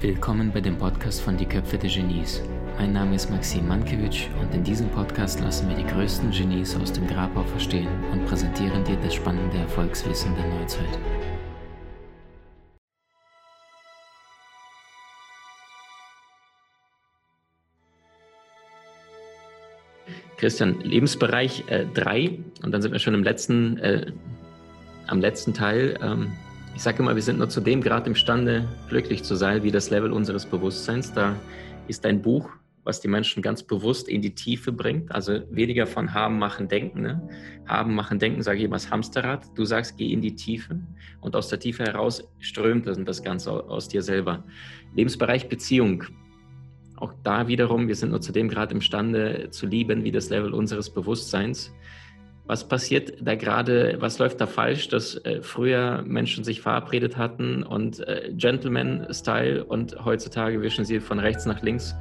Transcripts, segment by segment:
Willkommen bei dem Podcast von Die Köpfe der Genies. Mein Name ist Maxim Mankewitsch und in diesem Podcast lassen wir die größten Genies aus dem Grabau verstehen und präsentieren dir das spannende Erfolgswissen der Neuzeit. Christian, Lebensbereich 3 äh, und dann sind wir schon im letzten, äh, am letzten Teil. Ähm, ich sage immer, wir sind nur zu dem Grad imstande, glücklich zu sein, wie das Level unseres Bewusstseins. Da ist ein Buch, was die Menschen ganz bewusst in die Tiefe bringt. Also weniger von haben, machen, denken. Ne? Haben, machen, denken, sage ich immer, das Hamsterrad. Du sagst, geh in die Tiefe und aus der Tiefe heraus strömt das Ganze aus dir selber. Lebensbereich Beziehung. Auch da wiederum, wir sind nur zu dem Grad imstande zu lieben, wie das Level unseres Bewusstseins. Was passiert da gerade, was läuft da falsch, dass äh, früher Menschen sich verabredet hatten und äh, Gentleman-Style und heutzutage wischen sie von rechts nach links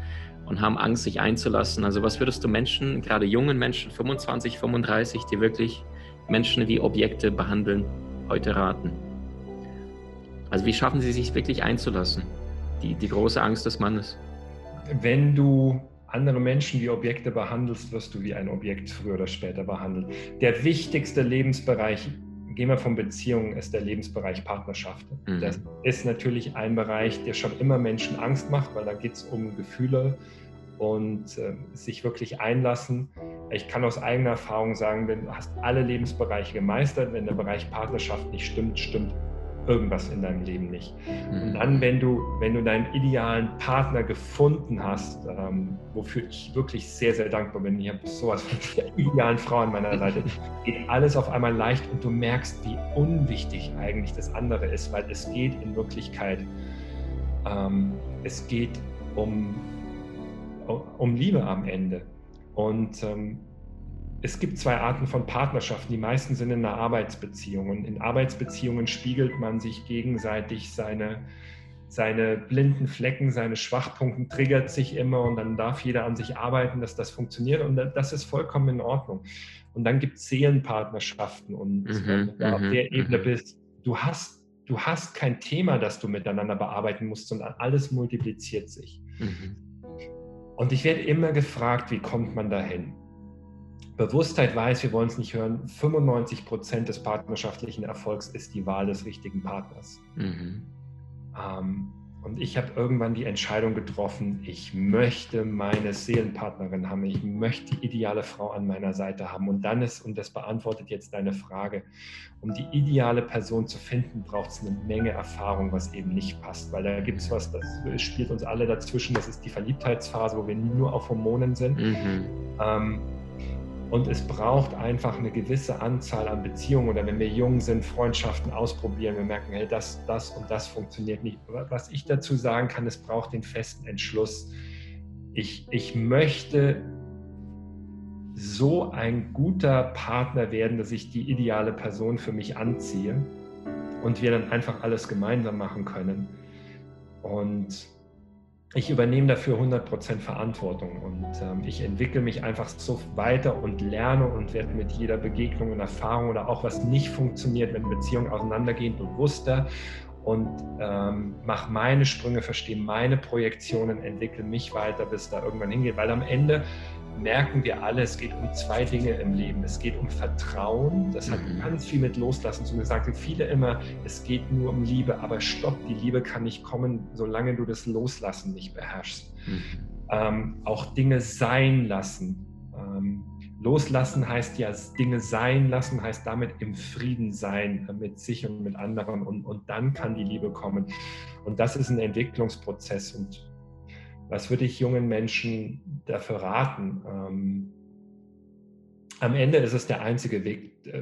und haben Angst, sich einzulassen. Also was würdest du Menschen, gerade jungen Menschen, 25, 35, die wirklich Menschen wie Objekte behandeln, heute raten? Also wie schaffen sie sich wirklich einzulassen? Die, die große Angst des Mannes. Wenn du andere Menschen wie Objekte behandelst, wirst du wie ein Objekt früher oder später behandelt. Der wichtigste Lebensbereich, gehen wir von Beziehungen, ist der Lebensbereich Partnerschaft. Mhm. Das ist natürlich ein Bereich, der schon immer Menschen Angst macht, weil da geht es um Gefühle und äh, sich wirklich einlassen. Ich kann aus eigener Erfahrung sagen, wenn du hast alle Lebensbereiche gemeistert, wenn der Bereich Partnerschaft nicht stimmt, stimmt irgendwas in deinem Leben nicht. Und mhm. dann, wenn du, wenn du deinen idealen Partner gefunden hast, ähm, wofür ich wirklich sehr, sehr dankbar bin, ich habe sowas von der idealen Frau an meiner Seite, geht alles auf einmal leicht und du merkst, wie unwichtig eigentlich das andere ist, weil es geht in Wirklichkeit, ähm, es geht um, um Liebe am Ende. Und ähm, es gibt zwei Arten von Partnerschaften. Die meisten sind in einer Arbeitsbeziehung. Und in Arbeitsbeziehungen spiegelt man sich gegenseitig seine, seine blinden Flecken, seine Schwachpunkte, triggert sich immer und dann darf jeder an sich arbeiten, dass das funktioniert. Und das ist vollkommen in Ordnung. Und dann gibt es Seelenpartnerschaften. Und mhm, wenn du auf mhm, der Ebene mhm. bist, du hast, du hast kein Thema, das du miteinander bearbeiten musst, sondern alles multipliziert sich. Mhm. Und ich werde immer gefragt, wie kommt man dahin? Bewusstheit weiß, wir wollen es nicht hören, 95 Prozent des partnerschaftlichen Erfolgs ist die Wahl des richtigen Partners. Mhm. Ähm, und ich habe irgendwann die Entscheidung getroffen, ich möchte meine Seelenpartnerin haben, ich möchte die ideale Frau an meiner Seite haben. Und dann ist, und das beantwortet jetzt deine Frage, um die ideale Person zu finden, braucht es eine Menge Erfahrung, was eben nicht passt. Weil da gibt es was, das spielt uns alle dazwischen, das ist die Verliebtheitsphase, wo wir nur auf Hormonen sind. Mhm. Ähm, und es braucht einfach eine gewisse Anzahl an Beziehungen oder wenn wir jung sind, Freundschaften ausprobieren, wir merken, hey, das, das und das funktioniert nicht. Was ich dazu sagen kann, es braucht den festen Entschluss. Ich, ich möchte so ein guter Partner werden, dass ich die ideale Person für mich anziehe und wir dann einfach alles gemeinsam machen können. Und ich übernehme dafür 100% Verantwortung und ähm, ich entwickle mich einfach so weiter und lerne und werde mit jeder Begegnung und Erfahrung oder auch was nicht funktioniert, wenn Beziehungen auseinandergehen, bewusster und ähm, mache meine Sprünge, verstehe meine Projektionen, entwickle mich weiter, bis da irgendwann hingeht, weil am Ende merken wir alle, es geht um zwei Dinge im Leben. Es geht um Vertrauen, das hat mhm. ganz viel mit Loslassen zu sagen. Viele immer, es geht nur um Liebe, aber stopp, die Liebe kann nicht kommen, solange du das Loslassen nicht beherrschst. Mhm. Ähm, auch Dinge sein lassen. Ähm, loslassen heißt ja, Dinge sein lassen, heißt damit im Frieden sein mit sich und mit anderen und, und dann kann die Liebe kommen. Und das ist ein Entwicklungsprozess und was würde ich jungen Menschen dafür raten? Ähm, am Ende ist es der einzige Weg, äh,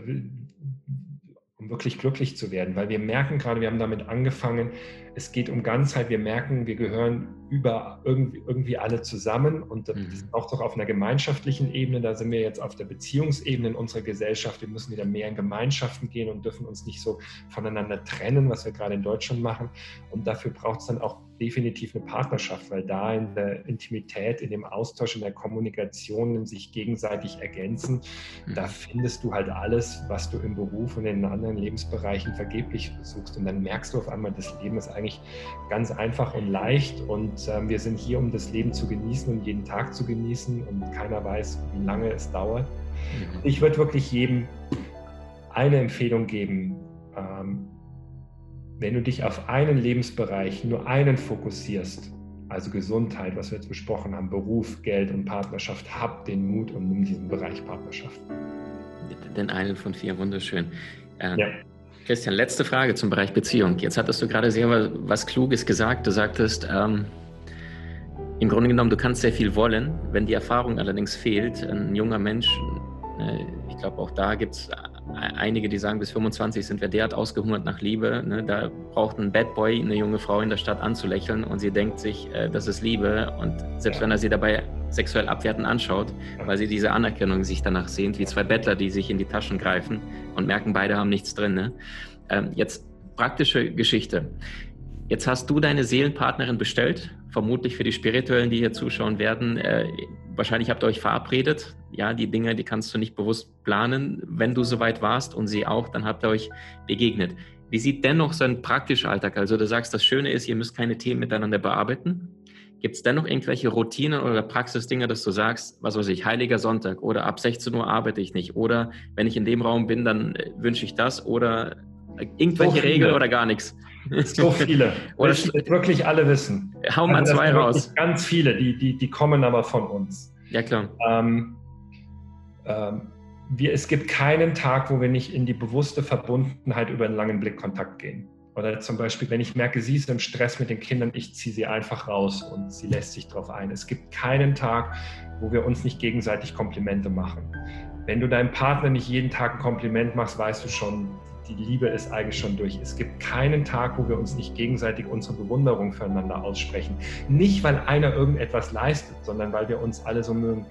um wirklich glücklich zu werden, weil wir merken gerade, wir haben damit angefangen, es geht um Ganzheit. Wir merken, wir gehören über irgendwie, irgendwie alle zusammen und das mhm. auch doch auf einer gemeinschaftlichen Ebene. Da sind wir jetzt auf der Beziehungsebene in unserer Gesellschaft. Wir müssen wieder mehr in Gemeinschaften gehen und dürfen uns nicht so voneinander trennen, was wir gerade in Deutschland machen. Und dafür braucht es dann auch definitiv eine Partnerschaft, weil da in der Intimität, in dem Austausch, in der Kommunikation, in sich gegenseitig ergänzen, mhm. da findest du halt alles, was du im Beruf und in anderen Lebensbereichen vergeblich suchst. Und dann merkst du auf einmal, das Leben ist eigentlich ganz einfach und leicht und äh, wir sind hier, um das Leben zu genießen und jeden Tag zu genießen und keiner weiß, wie lange es dauert. Mhm. Ich würde wirklich jedem eine Empfehlung geben, ähm, wenn du dich auf einen Lebensbereich, nur einen fokussierst, also Gesundheit, was wir jetzt besprochen haben, Beruf, Geld und Partnerschaft, hab den Mut und nimm diesen Bereich Partnerschaft. Den einen von vier, wunderschön. Ähm, ja. Christian, letzte Frage zum Bereich Beziehung. Jetzt hattest du gerade sehr was Kluges gesagt. Du sagtest, ähm, im Grunde genommen, du kannst sehr viel wollen, wenn die Erfahrung allerdings fehlt. Ein junger Mensch, äh, ich glaube, auch da gibt es einige, die sagen, bis 25 sind wir derart ausgehungert nach Liebe. Ne? Da braucht ein Bad Boy eine junge Frau in der Stadt anzulächeln und sie denkt sich, äh, das ist Liebe. Und selbst ja. wenn er sie dabei sexuell abwertend anschaut, weil sie diese Anerkennung sich danach sehnt, wie zwei Bettler, die sich in die Taschen greifen und merken, beide haben nichts drin. Ne? Ähm, jetzt praktische Geschichte. Jetzt hast du deine Seelenpartnerin bestellt, vermutlich für die Spirituellen, die hier zuschauen werden. Äh, wahrscheinlich habt ihr euch verabredet. Ja, die Dinge, die kannst du nicht bewusst planen. Wenn du soweit warst und sie auch, dann habt ihr euch begegnet. Wie sieht dennoch so ein praktischer Alltag? Also du sagst, das Schöne ist, ihr müsst keine Themen miteinander bearbeiten. Gibt es dennoch irgendwelche Routinen oder Praxisdinge, dass du sagst, was weiß ich, Heiliger Sonntag oder ab 16 Uhr arbeite ich nicht oder wenn ich in dem Raum bin, dann äh, wünsche ich das oder irgendwelche so Regeln oder gar nichts? So viele. Oder ich wirklich alle wissen. Hau mal also zwei raus. Ganz viele, die, die, die kommen aber von uns. Ja, klar. Ähm, wir, es gibt keinen Tag, wo wir nicht in die bewusste Verbundenheit über einen langen Blickkontakt gehen. Oder zum Beispiel, wenn ich merke, sie ist im Stress mit den Kindern, ich ziehe sie einfach raus und sie lässt sich darauf ein. Es gibt keinen Tag, wo wir uns nicht gegenseitig Komplimente machen. Wenn du deinem Partner nicht jeden Tag ein Kompliment machst, weißt du schon, die Liebe ist eigentlich schon durch. Es gibt keinen Tag, wo wir uns nicht gegenseitig unsere Bewunderung füreinander aussprechen. Nicht, weil einer irgendetwas leistet, sondern weil wir uns alle so mögen.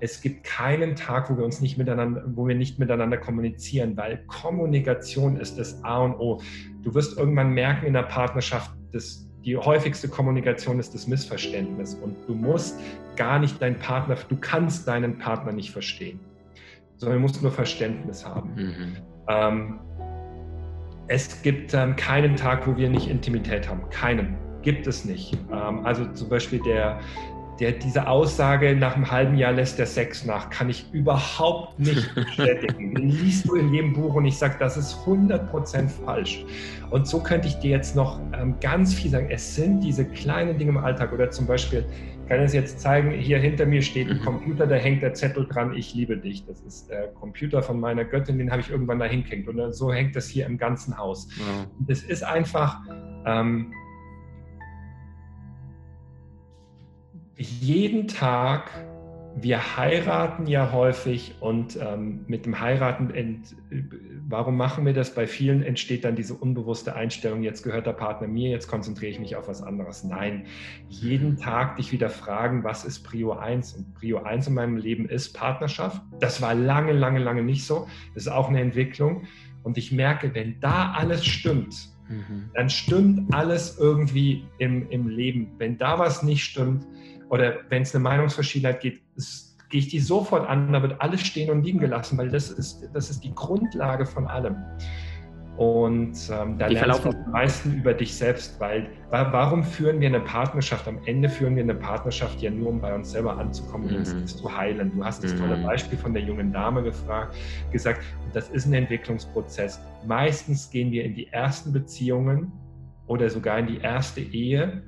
Es gibt keinen Tag, wo wir uns nicht miteinander, wo wir nicht miteinander kommunizieren, weil Kommunikation ist das A und O. Du wirst irgendwann merken in der Partnerschaft, dass die häufigste Kommunikation ist das Missverständnis und du musst gar nicht deinen Partner, du kannst deinen Partner nicht verstehen, sondern du musst nur Verständnis haben. Mhm. Ähm, es gibt ähm, keinen Tag, wo wir nicht Intimität haben. Keinen. Gibt es nicht. Ähm, also zum Beispiel der, der, diese Aussage, nach einem halben Jahr lässt der Sex nach, kann ich überhaupt nicht bestätigen. Den liest du in jedem Buch und ich sage, das ist 100% falsch. Und so könnte ich dir jetzt noch ähm, ganz viel sagen. Es sind diese kleinen Dinge im Alltag oder zum Beispiel, kann es jetzt zeigen, hier hinter mir steht ein mhm. Computer, da hängt der Zettel dran, ich liebe dich. Das ist der Computer von meiner Göttin, den habe ich irgendwann da hingehängt. Und so hängt das hier im ganzen Haus. Ja. Es ist einfach, ähm, jeden Tag wir heiraten ja häufig und ähm, mit dem Heiraten, ent, warum machen wir das? Bei vielen entsteht dann diese unbewusste Einstellung, jetzt gehört der Partner mir, jetzt konzentriere ich mich auf was anderes. Nein, jeden Tag dich wieder fragen, was ist Prio 1? Und Prio 1 in meinem Leben ist Partnerschaft. Das war lange, lange, lange nicht so. Das ist auch eine Entwicklung. Und ich merke, wenn da alles stimmt, mhm. dann stimmt alles irgendwie im, im Leben. Wenn da was nicht stimmt, oder wenn es eine Meinungsverschiedenheit gibt, gehe ich die sofort an, da wird alles stehen und liegen gelassen, weil das ist, das ist die Grundlage von allem. Und ähm, da die lernst du am meisten über dich selbst, weil warum führen wir eine Partnerschaft? Am Ende führen wir eine Partnerschaft ja nur, um bei uns selber anzukommen und mhm. uns zu heilen. Du hast das mhm. tolle Beispiel von der jungen Dame gefragt, gesagt, das ist ein Entwicklungsprozess. Meistens gehen wir in die ersten Beziehungen oder sogar in die erste Ehe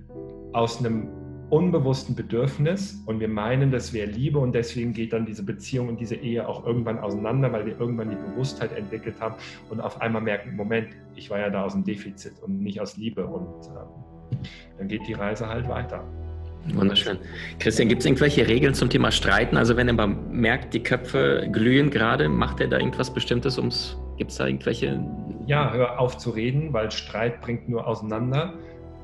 aus einem unbewussten Bedürfnis und wir meinen, das wäre Liebe und deswegen geht dann diese Beziehung und diese Ehe auch irgendwann auseinander, weil wir irgendwann die Bewusstheit entwickelt haben und auf einmal merken, Moment, ich war ja da aus dem Defizit und nicht aus Liebe und ähm, dann geht die Reise halt weiter. Wunderschön. Christian, gibt es irgendwelche Regeln zum Thema Streiten? Also wenn er merkt, die Köpfe glühen gerade, macht er da irgendwas Bestimmtes ums, gibt es da irgendwelche... Ja, hör auf zu reden, weil Streit bringt nur auseinander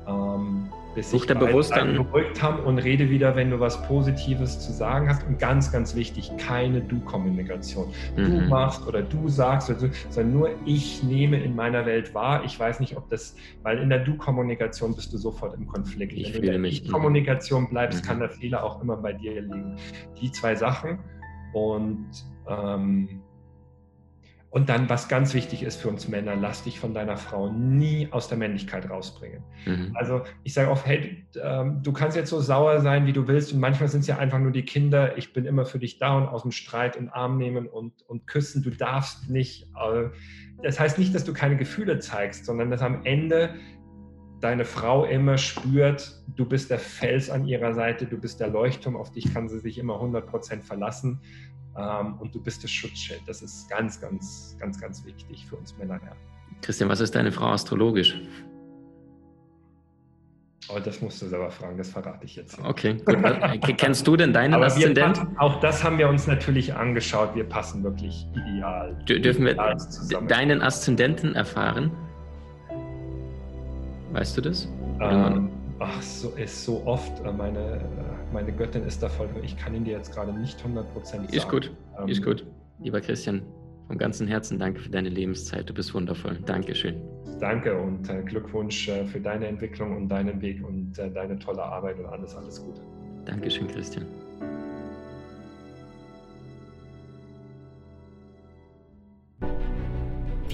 Ähm, bis sich bewusst dann beruhigt haben und rede wieder, wenn du was Positives zu sagen hast. Und ganz, ganz wichtig, keine Du-Kommunikation. Mhm. Du machst oder du sagst, oder du, sondern nur ich nehme in meiner Welt wahr. Ich weiß nicht, ob das, weil in der Du-Kommunikation bist du sofort im Konflikt. Ich wenn du in der Ich-Kommunikation bleibst, mhm. kann der Fehler auch immer bei dir liegen. Die zwei Sachen und ähm, und dann, was ganz wichtig ist für uns Männer, lass dich von deiner Frau nie aus der Männlichkeit rausbringen. Mhm. Also ich sage oft, hey, ähm, du kannst jetzt so sauer sein, wie du willst. Und manchmal sind es ja einfach nur die Kinder. Ich bin immer für dich da und aus dem Streit in den Arm nehmen und, und küssen. Du darfst nicht. Äh, das heißt nicht, dass du keine Gefühle zeigst, sondern dass am Ende deine Frau immer spürt, du bist der Fels an ihrer Seite, du bist der Leuchtturm, auf dich kann sie sich immer 100% verlassen ähm, und du bist das Schutzschild. Das ist ganz, ganz, ganz, ganz wichtig für uns Männer. Ja. Christian, was ist deine Frau astrologisch? Oh, das musst du selber fragen, das verrate ich jetzt. Nicht. Okay, gut. Äh, kennst du denn deinen Aber Aszendent? Auch das haben wir uns natürlich angeschaut. Wir passen wirklich ideal. Dürfen ideal wir deinen Aszendenten erfahren? Weißt du das? Ähm, ach, so ist so oft. Äh, meine, äh, meine Göttin ist da voll. Ich kann ihn dir jetzt gerade nicht 100% sagen. Ist gut, ähm, ist gut. Lieber Christian, vom ganzen Herzen danke für deine Lebenszeit. Du bist wundervoll. Dankeschön. Danke und äh, Glückwunsch äh, für deine Entwicklung und deinen Weg und äh, deine tolle Arbeit und alles, alles Gute. Dankeschön, Christian.